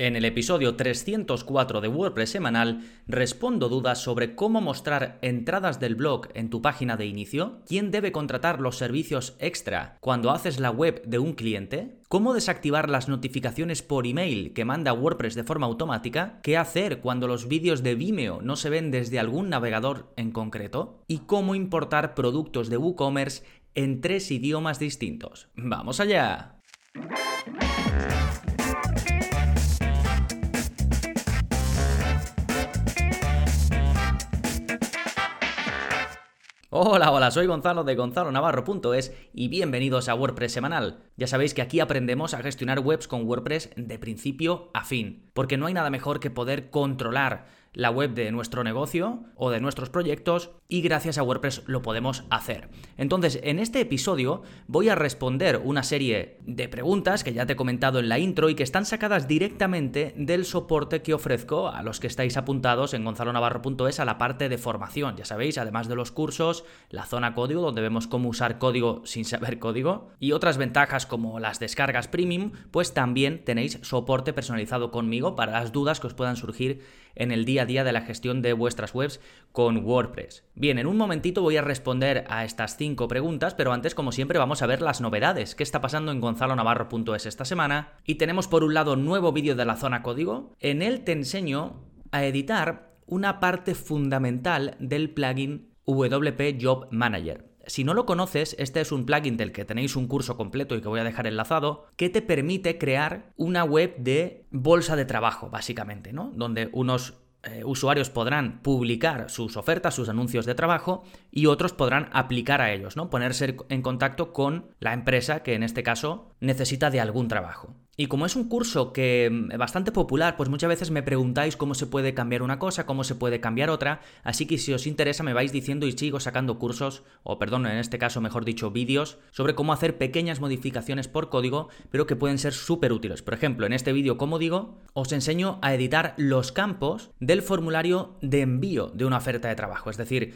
En el episodio 304 de WordPress semanal respondo dudas sobre cómo mostrar entradas del blog en tu página de inicio, quién debe contratar los servicios extra cuando haces la web de un cliente, cómo desactivar las notificaciones por email que manda WordPress de forma automática, qué hacer cuando los vídeos de Vimeo no se ven desde algún navegador en concreto y cómo importar productos de WooCommerce en tres idiomas distintos. ¡Vamos allá! Hola, hola, soy Gonzalo de Gonzalo Navarro.es y bienvenidos a WordPress semanal. Ya sabéis que aquí aprendemos a gestionar webs con WordPress de principio a fin, porque no hay nada mejor que poder controlar la web de nuestro negocio o de nuestros proyectos y gracias a WordPress lo podemos hacer. Entonces, en este episodio voy a responder una serie de preguntas que ya te he comentado en la intro y que están sacadas directamente del soporte que ofrezco a los que estáis apuntados en gonzalonavarro.es a la parte de formación. Ya sabéis, además de los cursos, la zona código donde vemos cómo usar código sin saber código y otras ventajas como las descargas premium, pues también tenéis soporte personalizado conmigo para las dudas que os puedan surgir en el día a día de la gestión de vuestras webs con WordPress. Bien, en un momentito voy a responder a estas cinco preguntas, pero antes, como siempre, vamos a ver las novedades. ¿Qué está pasando en gonzalonavarro.es esta semana? Y tenemos por un lado nuevo vídeo de la zona código. En él te enseño a editar una parte fundamental del plugin WP Job Manager. Si no lo conoces, este es un plugin del que tenéis un curso completo y que voy a dejar enlazado, que te permite crear una web de bolsa de trabajo, básicamente, ¿no? Donde unos eh, usuarios podrán publicar sus ofertas, sus anuncios de trabajo y otros podrán aplicar a ellos, ¿no? Ponerse en contacto con la empresa que en este caso necesita de algún trabajo. Y como es un curso que mm, bastante popular, pues muchas veces me preguntáis cómo se puede cambiar una cosa, cómo se puede cambiar otra, así que si os interesa me vais diciendo y sigo sacando cursos, o perdón, en este caso mejor dicho vídeos, sobre cómo hacer pequeñas modificaciones por código, pero que pueden ser súper útiles. Por ejemplo, en este vídeo, como digo, os enseño a editar los campos del formulario de envío de una oferta de trabajo, es decir,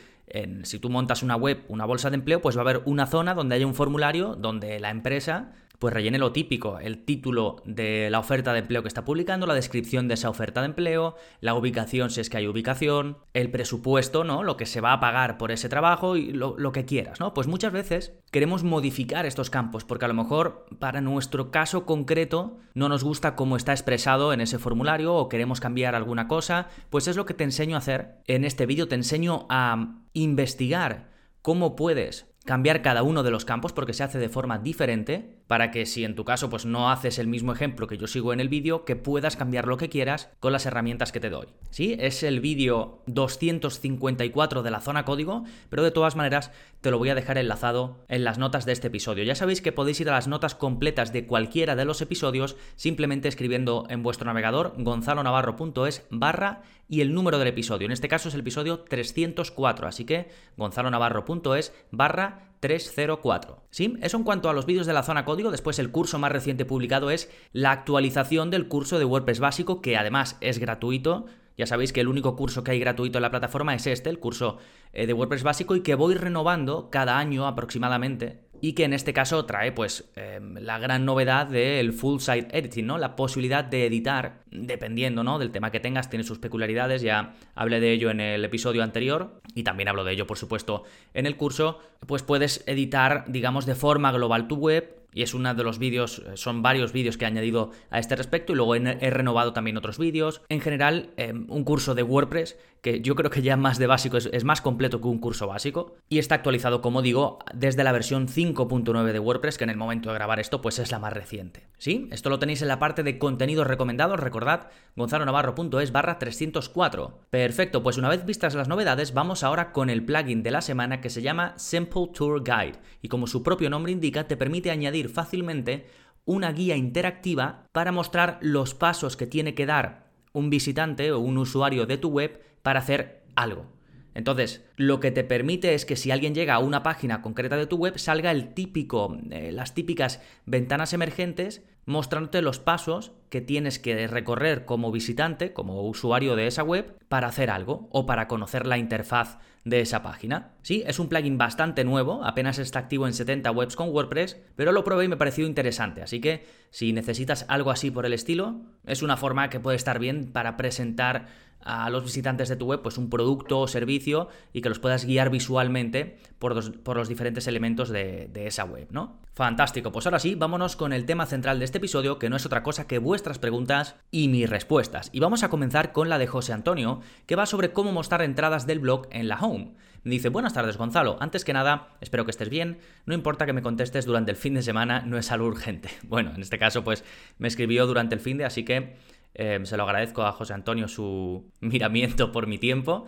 si tú montas una web, una bolsa de empleo, pues va a haber una zona donde haya un formulario donde la empresa pues rellene lo típico, el título de la oferta de empleo que está publicando, la descripción de esa oferta de empleo, la ubicación si es que hay ubicación, el presupuesto, ¿no? Lo que se va a pagar por ese trabajo y lo, lo que quieras, ¿no? Pues muchas veces queremos modificar estos campos porque a lo mejor para nuestro caso concreto no nos gusta cómo está expresado en ese formulario o queremos cambiar alguna cosa, pues es lo que te enseño a hacer. En este vídeo te enseño a investigar cómo puedes cambiar cada uno de los campos porque se hace de forma diferente para que si en tu caso pues no haces el mismo ejemplo que yo sigo en el vídeo, que puedas cambiar lo que quieras con las herramientas que te doy. ¿Sí? Es el vídeo 254 de la zona código, pero de todas maneras te lo voy a dejar enlazado en las notas de este episodio. Ya sabéis que podéis ir a las notas completas de cualquiera de los episodios simplemente escribiendo en vuestro navegador gonzalonavarro.es barra y el número del episodio. En este caso es el episodio 304, así que gonzalonavarro.es barra 304. ¿Sí? Eso en cuanto a los vídeos de la zona código. Después el curso más reciente publicado es la actualización del curso de WordPress básico, que además es gratuito. Ya sabéis que el único curso que hay gratuito en la plataforma es este, el curso eh, de WordPress básico, y que voy renovando cada año aproximadamente y que en este caso trae pues em, la gran novedad del full site editing, ¿no? La posibilidad de editar, dependiendo, ¿no? Del tema que tengas, tiene sus peculiaridades, ya hablé de ello en el episodio anterior y también hablo de ello, por supuesto, en el curso, pues puedes editar, digamos, de forma global tu web y es uno de los vídeos, son varios vídeos que he añadido a este respecto y luego he, renovado también otros vídeos. En general, em, un curso de WordPress que yo creo que ya más de básico es, más completo que un curso básico y está actualizado, como digo, desde la versión 5.9 de WordPress, que en el momento de grabar esto pues es la más reciente. ¿Sí? Esto lo tenéis en la parte de contenidos recomendados, recordad, gonzalonavarro.es barra 304. Perfecto, pues una vez vistas las novedades, vamos ahora con el plugin de la semana que se llama Simple Tour Guide y como su propio nombre indica, te permite añadir fácilmente una guía interactiva para mostrar los pasos que tiene que dar un visitante o un usuario de tu web para hacer algo. Entonces, lo que te permite es que si alguien llega a una página concreta de tu web, salga el típico, eh, las típicas ventanas emergentes mostrándote los pasos que tienes que recorrer como visitante, como usuario de esa web, para hacer algo o para conocer la interfaz de esa página. Sí, es un plugin bastante nuevo, apenas está activo en 70 webs con WordPress, pero lo probé y me pareció interesante, así que si necesitas algo así por el estilo, es una forma que puede estar bien para presentar a los visitantes de tu web pues un producto o servicio y que los puedas guiar visualmente por los, diferentes elementos de, esa web, ¿no? Fantástico, pues ahora sí, vámonos con el tema central de este episodio, que no es otra cosa que vuestras preguntas y mis respuestas. Y vamos a comenzar con la de José Antonio, que va sobre cómo mostrar entradas del blog en la home. Dice, buenas tardes Gonzalo, antes que nada, espero que estés bien, no importa que me contestes durante el fin de semana, no es algo urgente. Bueno, en este caso pues me escribió durante el fin de, así que eh, se lo agradezco a José Antonio su miramiento por mi tiempo.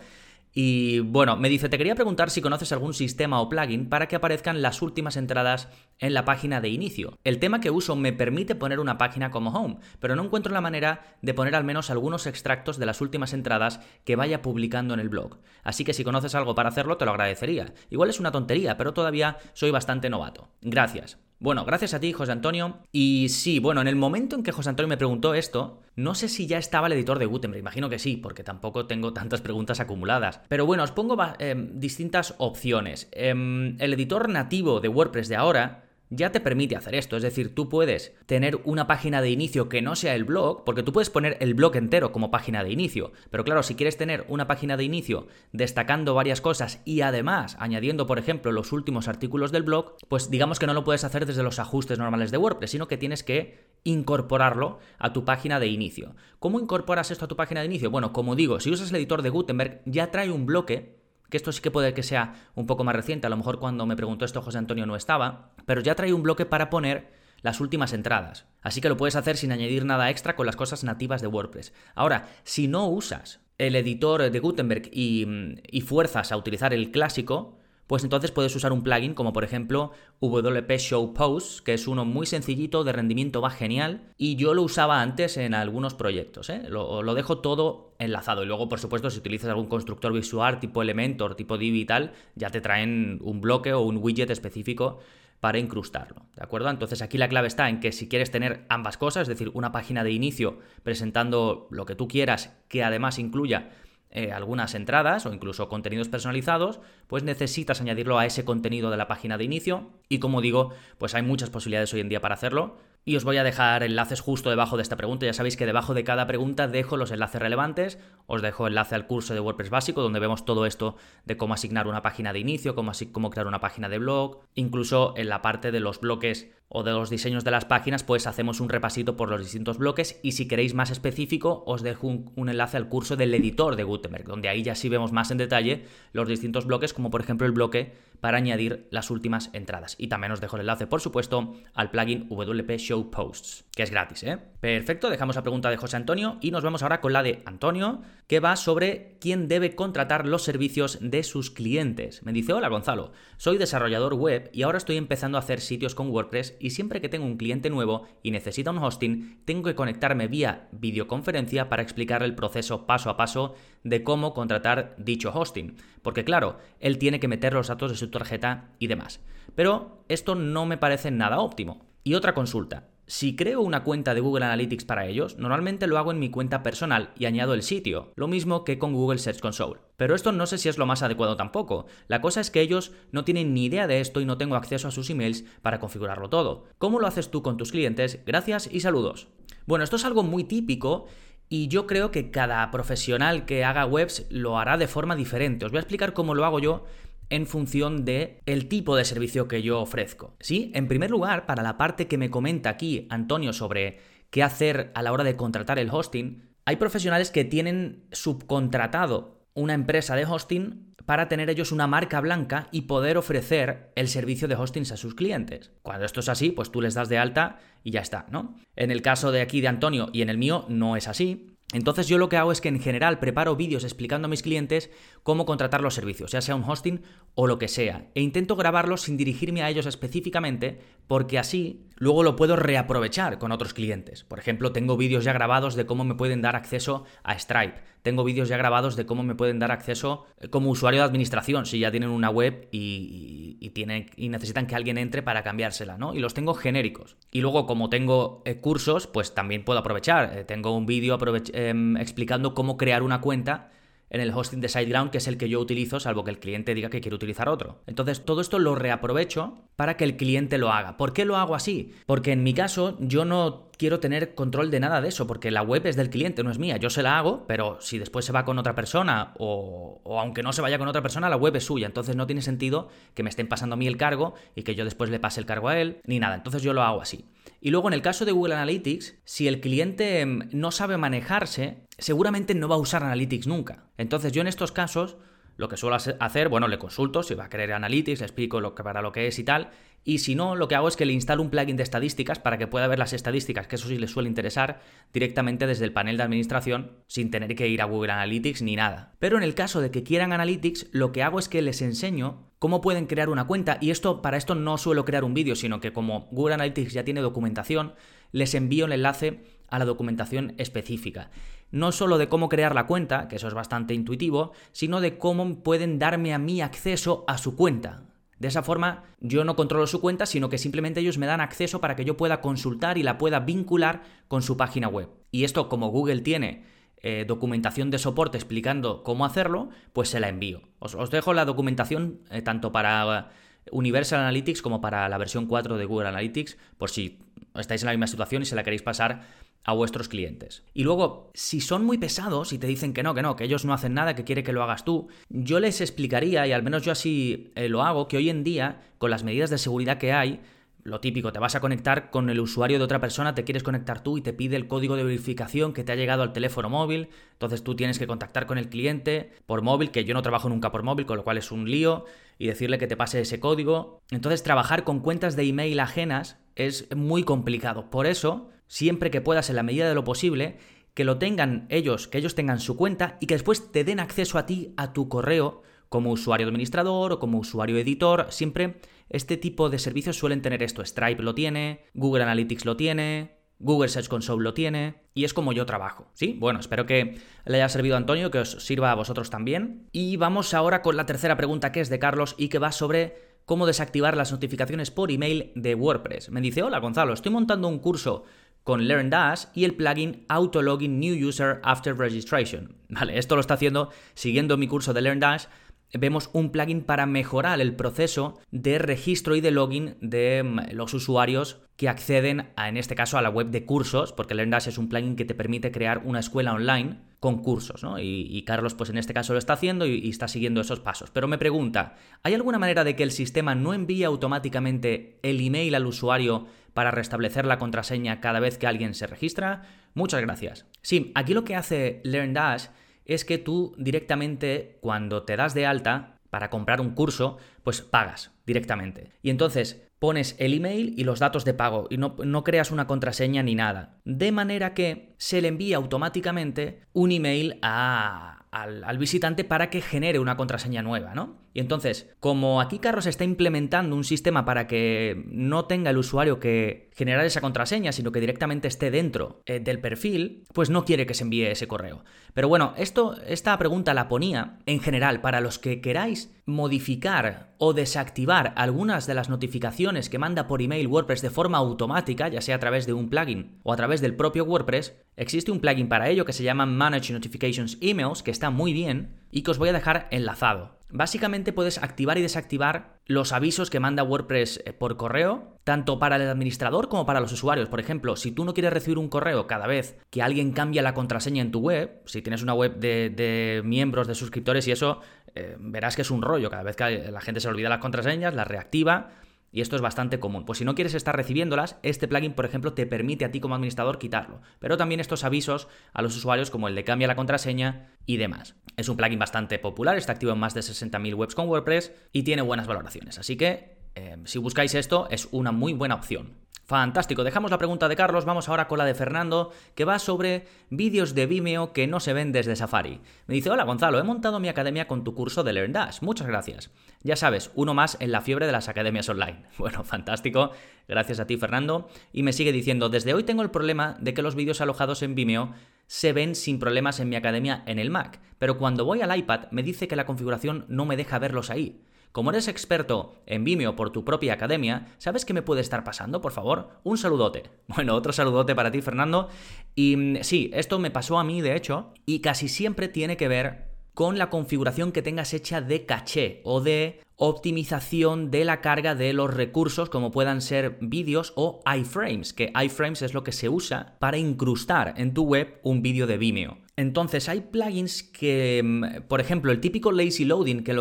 Y bueno, me dice, te quería preguntar si conoces algún sistema o plugin para que aparezcan las últimas entradas en la página de inicio. El tema que uso me permite poner una página como home, pero no encuentro la manera de poner al menos algunos extractos de las últimas entradas que vaya publicando en el blog. Así que si conoces algo para hacerlo, te lo agradecería. Igual es una tontería, pero todavía soy bastante novato. Gracias. Bueno, gracias a ti, José Antonio. Y sí, bueno, en el momento en que José Antonio me preguntó esto, no sé si ya estaba el editor de Gutenberg, imagino que sí, porque tampoco tengo tantas preguntas acumuladas. Pero bueno, os pongo eh, distintas opciones. Eh, el editor nativo de WordPress de ahora ya te permite hacer esto. Es decir, tú puedes tener una página de inicio que no sea el blog, porque tú puedes poner el blog entero como página de inicio. Pero claro, si quieres tener una página de inicio destacando varias cosas y además añadiendo, por ejemplo, los últimos artículos del blog, pues digamos que no lo puedes hacer desde los ajustes normales de WordPress, sino que tienes que incorporarlo a tu página de inicio. ¿Cómo incorporas esto a tu página de inicio? Bueno, como digo, si usas el editor de Gutenberg, ya trae un bloque que esto sí que puede que sea un poco más reciente, a lo mejor cuando me preguntó esto José Antonio no estaba, pero ya trae un bloque para poner las últimas entradas. Así que lo puedes hacer sin añadir nada extra con las cosas nativas de WordPress. Ahora, si no usas el editor de Gutenberg y, y fuerzas a utilizar el clásico, pues entonces puedes usar un plugin como por ejemplo WP Show Posts, que es uno muy sencillito, de rendimiento va genial, y yo lo usaba antes en algunos proyectos, ¿eh? lo, lo, dejo todo enlazado. Y luego, por supuesto, si utilizas algún constructor visual tipo Elementor, tipo Divi y tal, ya te traen un bloque o un widget específico para incrustarlo, ¿de acuerdo? Entonces aquí la clave está en que si quieres tener ambas cosas, es decir, una página de inicio presentando lo que tú quieras, que además incluya eh, algunas entradas o incluso contenidos personalizados, pues necesitas añadirlo a ese contenido de la página de inicio. Y como digo, pues hay muchas posibilidades hoy en día para hacerlo. Y os voy a dejar enlaces justo debajo de esta pregunta. Ya sabéis que debajo de cada pregunta dejo los enlaces relevantes. Os dejo enlace al curso de WordPress básico donde vemos todo esto de cómo asignar una página de inicio, cómo, cómo crear una página de blog. Incluso en la parte de los bloques o de los diseños de las páginas, pues hacemos un repasito por los distintos bloques y si queréis más específico, os dejo un, enlace al curso del editor de Gutenberg, donde ahí ya sí vemos más en detalle los distintos bloques, como por ejemplo el bloque para añadir las últimas entradas. Y también os dejo el enlace, por supuesto, al plugin WP Show Posts, que es gratis, ¿eh? Perfecto, dejamos la pregunta de José Antonio y nos vamos ahora con la de Antonio, que va sobre quién debe contratar los servicios de sus clientes. Me dice, hola Gonzalo, soy desarrollador web y ahora estoy empezando a hacer sitios con WordPress y siempre que tengo un cliente nuevo y necesita un hosting, tengo que conectarme vía videoconferencia para explicarle el proceso paso a paso de cómo contratar dicho hosting. Porque claro, él tiene que meter los datos de su tarjeta y demás. Pero esto no me parece nada óptimo. Y otra consulta. Si creo una cuenta de Google Analytics para ellos, normalmente lo hago en mi cuenta personal y añado el sitio, lo mismo que con Google Search Console. Pero esto no sé si es lo más adecuado tampoco. La cosa es que ellos no tienen ni idea de esto y no tengo acceso a sus emails para configurarlo todo. ¿Cómo lo haces tú con tus clientes? Gracias y saludos. Bueno, esto es algo muy típico y yo creo que cada profesional que haga webs lo hará de forma diferente. Os voy a explicar cómo lo hago yo en función de el tipo de servicio que yo ofrezco. Sí, en primer lugar, para la parte que me comenta aquí Antonio sobre qué hacer a la hora de contratar el hosting, hay profesionales que tienen subcontratado una empresa de hosting para tener ellos una marca blanca y poder ofrecer el servicio de hostings a sus clientes. Cuando esto es así, pues tú les das de alta y ya está, ¿no? En el caso de aquí de Antonio y en el mío no es así. Entonces yo lo que hago es que en general preparo vídeos explicando a mis clientes cómo contratar los servicios, ya sea un hosting o lo que sea, e intento grabarlos sin dirigirme a ellos específicamente porque así luego lo puedo reaprovechar con otros clientes. Por ejemplo, tengo vídeos ya grabados de cómo me pueden dar acceso a Stripe, tengo vídeos ya grabados de cómo me pueden dar acceso eh, como usuario de administración si ya tienen una web y, tienen, y necesitan que alguien entre para cambiársela, ¿no? Y los tengo genéricos. Y luego como tengo eh, cursos, pues también puedo aprovechar. eh, tengo un vídeo em, explicando cómo crear una cuenta en el hosting de SiteGround, que es el que yo utilizo, salvo que el cliente diga que quiere utilizar otro. Entonces, todo esto lo reaprovecho para que el cliente lo haga. ¿Por qué lo hago así? Porque en mi caso, yo no quiero tener control de nada de eso, porque la web es del cliente, no es mía. Yo se la hago, pero si después se va con otra persona o, o aunque no se vaya con otra persona, la web es suya. Entonces no tiene sentido que me estén pasando a mí el cargo y que yo después le pase el cargo a él, ni nada. Entonces yo lo hago así. Y luego en el caso de Google Analytics, si el cliente em, no sabe manejarse, seguramente no va a usar Analytics nunca. Entonces yo en estos casos lo que suelo hacer, bueno, le consulto si va a querer Analytics, le explico para lo que es y tal. Y si no, lo que hago es que le instalo un plugin de estadísticas para que pueda ver las estadísticas, que eso sí le suele interesar, directamente desde el panel de administración, sin tener que ir a Google Analytics ni nada. Pero en el caso de que quieran Analytics, lo que hago es que les enseño cómo pueden crear una cuenta. Y esto, para esto no suelo crear un vídeo, sino que como Google Analytics ya tiene documentación, les envío el enlace a la documentación específica. No solo de cómo crear la cuenta, que eso es bastante intuitivo, sino de cómo pueden darme a mí acceso a su cuenta. De esa forma, yo no controlo su cuenta, sino que simplemente ellos me dan acceso para que yo pueda consultar y la pueda vincular con su página web. Y esto, como Google tiene eh, documentación de soporte explicando cómo hacerlo, pues se la envío. Os, dejo la documentación eh, tanto para Universal Analytics como para la versión 4 de Google Analytics, por si estáis en la misma situación y se la queréis pasar a vuestros clientes. Y luego, si son muy pesados y te dicen que no, que no, que ellos no hacen nada, que quiere que lo hagas tú, yo les explicaría, y al menos yo así eh, lo hago, que hoy en día, con las medidas de seguridad que hay, lo típico, te vas a conectar con el usuario de otra persona, te quieres conectar tú y te pide el código de verificación que te ha llegado al teléfono móvil, entonces tú tienes que contactar con el cliente por móvil, que yo no trabajo nunca por móvil, con lo cual es un lío, y decirle que te pase ese código. Entonces trabajar con cuentas de email ajenas es muy complicado. Por eso, siempre que puedas, en la medida de lo posible, que lo tengan ellos, que ellos tengan su cuenta y que después te den acceso a ti, a tu correo, como usuario administrador o como usuario editor, siempre este tipo de servicios suelen tener esto. Stripe lo tiene, Google Analytics lo tiene, Google Search Console lo tiene, y es como yo trabajo. ¿Sí? Bueno, espero que le haya servido a Antonio, que os sirva a vosotros también. Y vamos ahora con la tercera pregunta que es de Carlos y que va sobre cómo desactivar las notificaciones por email de WordPress. Me dice, hola Gonzalo, estoy montando un curso con LearnDash y el plugin Autologin New User After Registration. Vale, esto lo está haciendo siguiendo mi curso de LearnDash vemos un plugin para mejorar el proceso de registro y de login de mm, los usuarios que acceden a, en este caso, a la web de cursos, porque LearnDash es un plugin que te permite crear una escuela online con cursos, ¿no? Y, Carlos, pues en este caso lo está haciendo y, está siguiendo esos pasos. Pero me pregunta, ¿hay alguna manera de que el sistema no envíe automáticamente el email al usuario para restablecer la contraseña cada vez que alguien se registra? Muchas gracias. Sí, aquí lo que hace LearnDash es que tú directamente cuando te das de alta para comprar un curso, pues pagas directamente. Y entonces pones el email y los datos de pago y no, no, creas una contraseña ni nada. De manera que se le envía automáticamente un email al, al, visitante para que genere una contraseña nueva, ¿no? Y entonces, como aquí Carlos está implementando un sistema para que no tenga el usuario que generar esa contraseña, sino que directamente esté dentro eh, del perfil, pues no quiere que se envíe ese correo. Pero bueno, esto, esta pregunta la ponía en general para los que queráis modificar o desactivar algunas de las notificaciones que manda por email WordPress de forma automática, ya sea a través de un plugin o a través del propio WordPress, existe un plugin para ello que se llama Manage Notifications Emails, que está muy bien y que os voy a dejar enlazado. Básicamente puedes activar y desactivar los avisos que manda WordPress eh, por correo, tanto para el administrador como para los usuarios. Por ejemplo, si tú no quieres recibir un correo cada vez que alguien cambia la contraseña en tu web, si tienes una web de, de miembros, de suscriptores y eso, eh, verás que es un rollo. Cada vez que la gente se olvida las contraseñas, las reactiva. Y esto es bastante común. Pues si no quieres estar recibiéndolas, este plugin, por ejemplo, te permite a ti como administrador quitarlo. Pero también estos avisos a los usuarios, como el de cambia la contraseña y demás. Es un plugin bastante popular, está activo en más de 60.000 webs con WordPress y tiene buenas valoraciones. Así que eh, si buscáis esto, es una muy buena opción. Fantástico, dejamos la pregunta de Carlos, vamos ahora con la de Fernando, que va sobre vídeos de Vimeo que no se ven desde Safari. Me dice, hola Gonzalo, he montado mi academia con tu curso de LearnDash, muchas gracias. Ya sabes, uno más en la fiebre de las academias online. Bueno, fantástico, gracias a ti Fernando. Y me sigue diciendo, desde hoy tengo el problema de que los vídeos alojados en Vimeo se ven sin problemas en mi academia en el Mac, pero cuando voy al iPad me dice que la configuración no me deja verlos ahí. Como eres experto en Vimeo por tu propia academia, ¿sabes qué me puede estar pasando, por favor? Un saludote. Bueno, otro saludote para ti, Fernando. Y mm, sí, esto me pasó a mí, de hecho, y casi siempre tiene que ver con la configuración que tengas hecha de caché o de optimización de la carga de los recursos como puedan ser vídeos o iframes, que iframes es lo que se usa para incrustar en tu web un vídeo de Vimeo. Entonces hay plugins que, mm, por ejemplo, el típico lazy loading que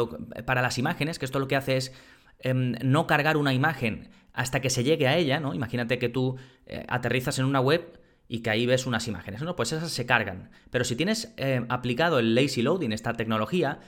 para las imágenes, que esto lo que hace es em, no cargar una imagen hasta que se llegue a ella, ¿no? Imagínate que tú eh, aterrizas en una web y que ahí ves unas imágenes, ¿no? Pues esas se cargan. Pero si tienes eh, aplicado el lazy loading, esta tecnología,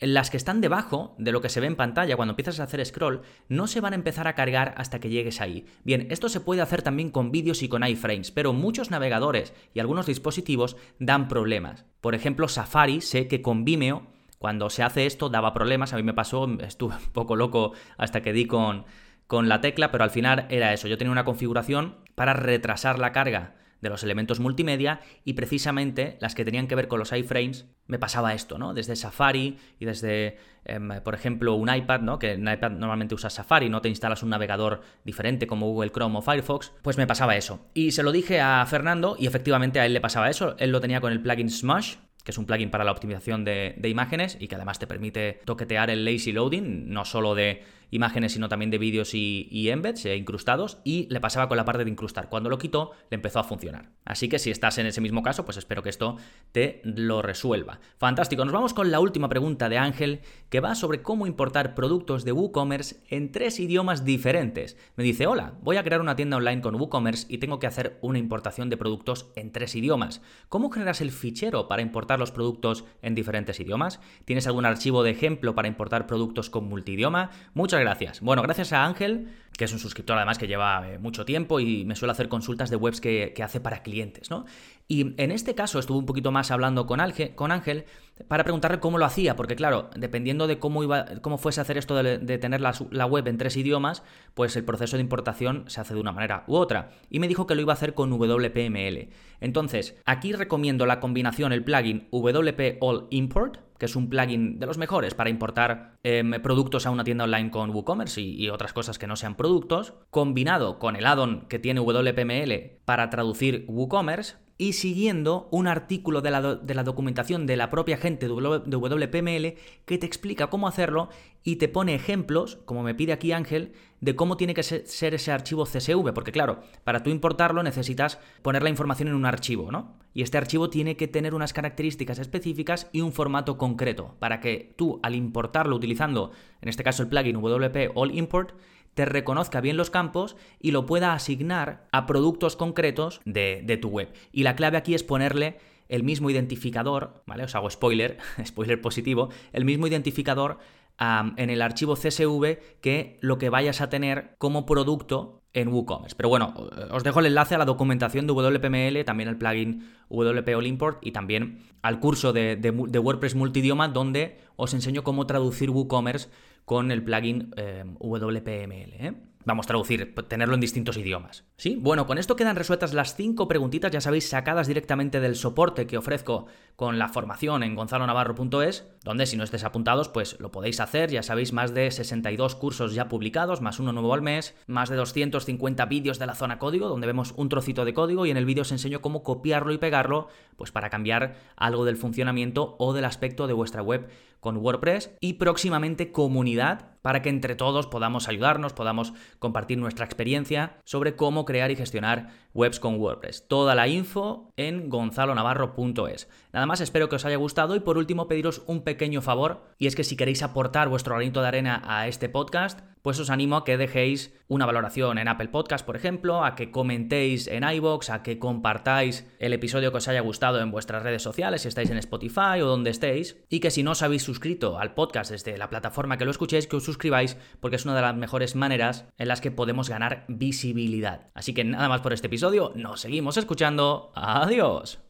las que están debajo de lo que se ve en pantalla cuando empiezas a hacer scroll no se van a empezar a cargar hasta que llegues ahí. Bien, esto se puede hacer también con vídeos y con iframes, pero muchos navegadores y algunos dispositivos dan problemas. Por ejemplo, Safari sé que con Vimeo cuando se hace esto daba problemas, a mí me pasó, estuve un poco loco hasta que di con, con la tecla, pero al final era eso, yo tenía una configuración para retrasar la carga de los elementos multimedia y precisamente las que tenían que ver con los iframes me pasaba esto, ¿no? Desde Safari y desde, em, por ejemplo, un iPad, ¿no? Que en iPad normalmente usas Safari, no te instalas un navegador diferente como Google Chrome o Firefox, pues me pasaba eso. Y se lo dije a Fernando y efectivamente a él le pasaba eso, él lo tenía con el plugin Smush, que es un plugin para la optimización de, de imágenes y que además te permite toquetear el lazy loading, no solo de imágenes, sino también de vídeos y, embeds eh, incrustados, y le pasaba con la parte de incrustar. Cuando lo quitó, le empezó a funcionar. Así que si estás en ese mismo caso, pues espero que esto te lo resuelva. Fantástico, nos vamos con la última pregunta de Ángel, que va sobre cómo importar productos de WooCommerce en tres idiomas diferentes. Me dice, hola, voy a crear una tienda online con WooCommerce y tengo que hacer una importación de productos en tres idiomas. ¿Cómo generas el fichero para importar los productos en diferentes idiomas? ¿Tienes algún archivo de ejemplo para importar productos con multidioma? Muchas gracias. Bueno, gracias a Ángel, que es un suscriptor además que lleva eh, mucho tiempo y me suele hacer consultas de webs que, hace para clientes, ¿no? Y en este caso estuve un poquito más hablando con Ángel, para preguntarle cómo lo hacía, porque claro, dependiendo de cómo, iba, cómo fuese a hacer esto de, tener la, web en tres idiomas, pues el proceso de importación se hace de una manera u otra. Y me dijo que lo iba a hacer con WPML. Entonces, aquí recomiendo la combinación, el plugin WP All Import, que es un plugin de los mejores para importar em, productos a una tienda online con WooCommerce y, otras cosas que no sean productos, combinado con el add-on que tiene WPML para traducir WooCommerce y siguiendo un artículo de la, de la, documentación de la propia gente de WPML que te explica cómo hacerlo y te pone ejemplos, como me pide aquí Ángel, de cómo tiene que ser ese archivo CSV, porque claro, para tú importarlo necesitas poner la información en un archivo, ¿no? Y este archivo tiene que tener unas características específicas y un formato concreto, para que tú al importarlo utilizando, en este caso el plugin WP All Import, te reconozca bien los campos y lo pueda asignar a productos concretos de, tu web. Y la clave aquí es ponerle el mismo identificador, ¿vale? Os hago spoiler, spoiler positivo, el mismo identificador en el archivo CSV que lo que vayas a tener como producto en WooCommerce. Pero bueno, os dejo el enlace a la documentación de WPML, también al plugin WP All Import y también al curso de, de WordPress multidioma donde os enseño cómo traducir WooCommerce con el plugin eh, WPML. ¿eh? Vamos a traducir, tenerlo en distintos idiomas. ¿Sí? Bueno, con esto quedan resueltas las cinco preguntitas, ya sabéis, sacadas directamente del soporte que ofrezco con la formación en gonzalonavarro.es, donde si no estés apuntados, pues lo podéis hacer. Ya sabéis, más de 62 cursos ya publicados, más uno nuevo al mes, más de 250 vídeos de la zona código, donde vemos un trocito de código y en el vídeo os enseño cómo copiarlo y pegarlo, pues para cambiar algo del funcionamiento o del aspecto de vuestra web con WordPress y próximamente comunidad para que entre todos podamos ayudarnos, podamos compartir nuestra experiencia sobre cómo crear y gestionar webs con WordPress. Toda la info en gonzalonavarro.es. Nada más, espero que os haya gustado y por último pediros un pequeño favor, y es que si queréis aportar vuestro granito de arena a este podcast, pues os animo a que dejéis una valoración en Apple Podcast, por ejemplo, a que comentéis en iBox, a que compartáis el episodio que os haya gustado en vuestras redes sociales, si estáis en Spotify o donde estéis, y que si no os habéis suscrito al podcast desde la plataforma que lo escuchéis, que os suscribáis, porque es una de las mejores maneras en las que podemos ganar visibilidad. Así que nada más por este episodio, nos seguimos escuchando. Adiós.